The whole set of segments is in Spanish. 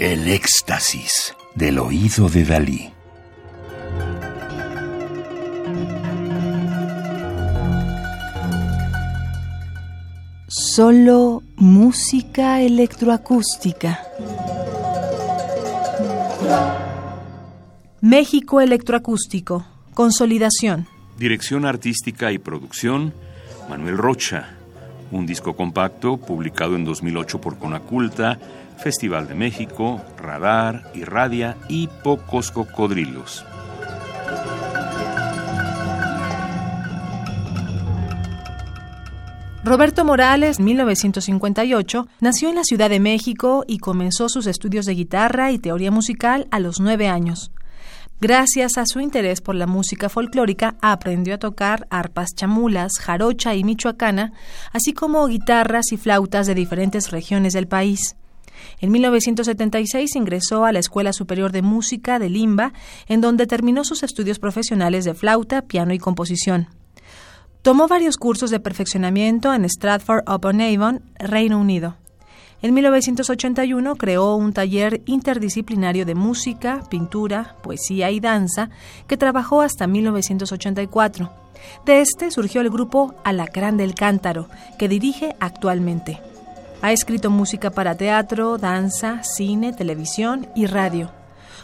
El éxtasis del oído de Dalí. Solo música electroacústica. México Electroacústico. Consolidación. Dirección artística y producción, Manuel Rocha. Un disco compacto publicado en 2008 por Conaculta, Festival de México, Radar, Irradia y Pocos Cocodrilos. Roberto Morales, 1958, nació en la Ciudad de México y comenzó sus estudios de guitarra y teoría musical a los nueve años. Gracias a su interés por la música folclórica, aprendió a tocar arpas chamulas, jarocha y michoacana, así como guitarras y flautas de diferentes regiones del país. En 1976 ingresó a la Escuela Superior de Música de Limba, en donde terminó sus estudios profesionales de flauta, piano y composición. Tomó varios cursos de perfeccionamiento en Stratford-upon-Avon, Reino Unido. En 1981 creó un taller interdisciplinario de música, pintura, poesía y danza que trabajó hasta 1984. De este surgió el grupo Alacrán del Cántaro, que dirige actualmente. Ha escrito música para teatro, danza, cine, televisión y radio.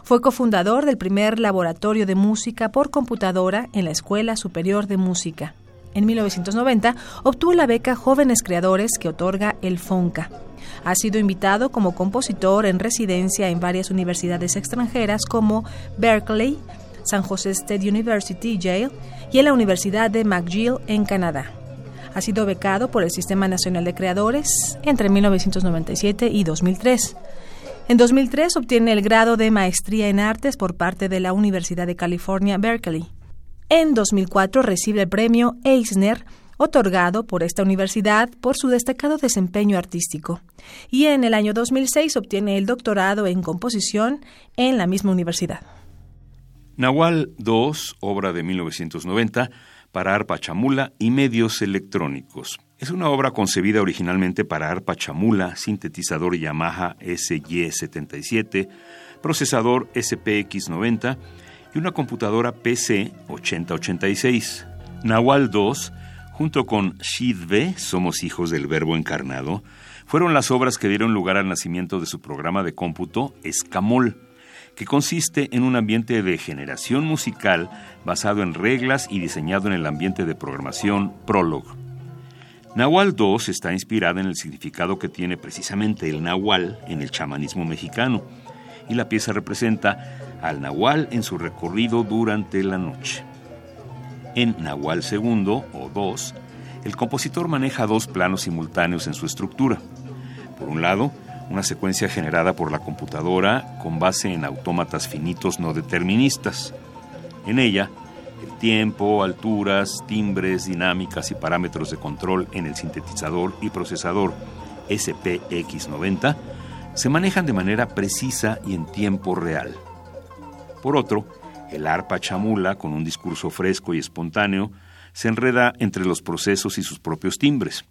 Fue cofundador del primer laboratorio de música por computadora en la Escuela Superior de Música en 1990, obtuvo la beca Jóvenes Creadores que otorga el FONCA. Ha sido invitado como compositor en residencia en varias universidades extranjeras como Berkeley, San Jose State University, Yale y en la Universidad de McGill en Canadá. Ha sido becado por el Sistema Nacional de Creadores entre 1997 y 2003. En 2003 obtiene el grado de Maestría en Artes por parte de la Universidad de California, Berkeley. En 2004 recibe el premio Eisner, otorgado por esta universidad por su destacado desempeño artístico. Y en el año 2006 obtiene el doctorado en composición en la misma universidad. Nahual II, obra de 1990, para arpa chamula y medios electrónicos. Es una obra concebida originalmente para arpa chamula, sintetizador Yamaha SY77, procesador SPX90 y una computadora PC 8086. Nahual 2, junto con Shidve, Somos Hijos del Verbo Encarnado, fueron las obras que dieron lugar al nacimiento de su programa de cómputo Escamol, que consiste en un ambiente de generación musical basado en reglas y diseñado en el ambiente de programación Prolog. Nahual 2 está inspirada en el significado que tiene precisamente el Nahual en el chamanismo mexicano, y la pieza representa al Nahual en su recorrido durante la noche. En Nahual II o 2, el compositor maneja dos planos simultáneos en su estructura. Por un lado, una secuencia generada por la computadora con base en autómatas finitos no deterministas. En ella, el tiempo, alturas, timbres, dinámicas y parámetros de control en el sintetizador y procesador SPX90 se manejan de manera precisa y en tiempo real. Por otro, el arpa chamula, con un discurso fresco y espontáneo, se enreda entre los procesos y sus propios timbres.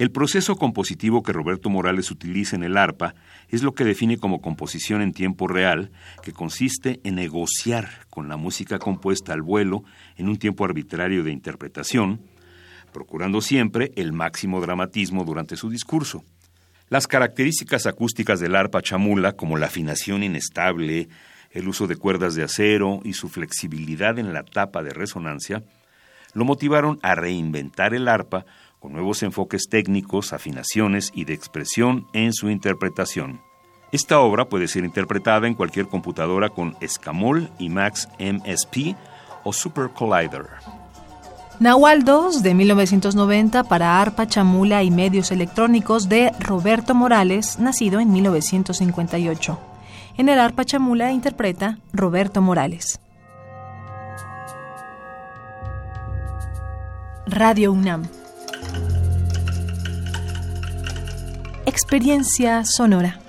El proceso compositivo que Roberto Morales utiliza en el arpa es lo que define como composición en tiempo real, que consiste en negociar con la música compuesta al vuelo en un tiempo arbitrario de interpretación, procurando siempre el máximo dramatismo durante su discurso. Las características acústicas del arpa chamula, como la afinación inestable, el uso de cuerdas de acero y su flexibilidad en la tapa de resonancia, lo motivaron a reinventar el arpa con nuevos enfoques técnicos, afinaciones y de expresión en su interpretación. Esta obra puede ser interpretada en cualquier computadora con Escamol, Max MSP o Super Collider. Nahual 2 de 1990 para arpa, chamula y medios electrónicos de Roberto Morales, nacido en 1958. En el arpa chamula interpreta Roberto Morales. Radio UNAM. Experiencia sonora.